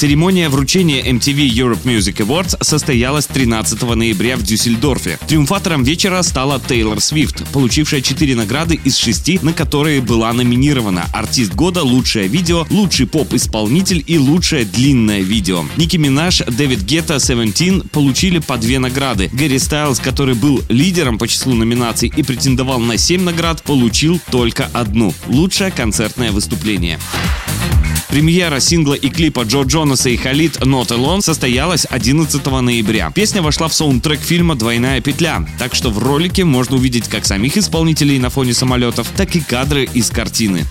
Церемония вручения MTV Europe Music Awards состоялась 13 ноября в Дюссельдорфе. Триумфатором вечера стала Тейлор Свифт, получившая 4 награды из 6, на которые была номинирована «Артист года», «Лучшее видео», «Лучший поп-исполнитель» и «Лучшее длинное видео». Ники Минаж, Дэвид Гетта, Seventeen получили по две награды. Гэри Стайлз, который был лидером по числу номинаций и претендовал на 7 наград, получил только одну – «Лучшее концертное выступление». Премьера сингла и клипа Джо Джонаса и Халид «Not Alone» состоялась 11 ноября. Песня вошла в саундтрек фильма «Двойная петля», так что в ролике можно увидеть как самих исполнителей на фоне самолетов, так и кадры из картины.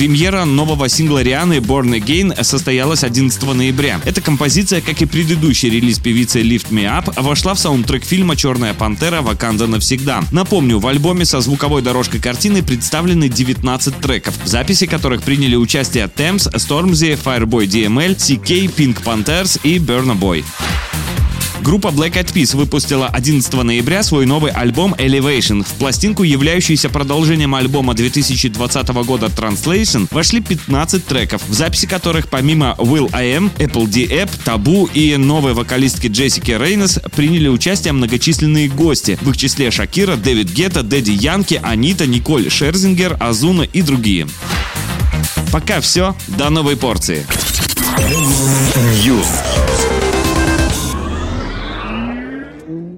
Премьера нового сингла Рианы Born Again состоялась 11 ноября. Эта композиция, как и предыдущий релиз певицы Lift Me Up, вошла в саундтрек фильма «Черная пантера. Ваканда навсегда». Напомню, в альбоме со звуковой дорожкой картины представлены 19 треков, в записи которых приняли участие Thames, Stormzy, Fireboy DML, CK, Pink Panthers и Burna Boy. Группа Black Eyed Peas выпустила 11 ноября свой новый альбом Elevation. В пластинку, являющуюся продолжением альбома 2020 года Translation, вошли 15 треков, в записи которых помимо Will I Am, Apple D App, Табу и новой вокалистки Джессики Рейнес приняли участие многочисленные гости, в их числе Шакира, Дэвид Гетта, Дэдди Янки, Анита, Николь Шерзингер, Азуна и другие. Пока все, до новой порции. News.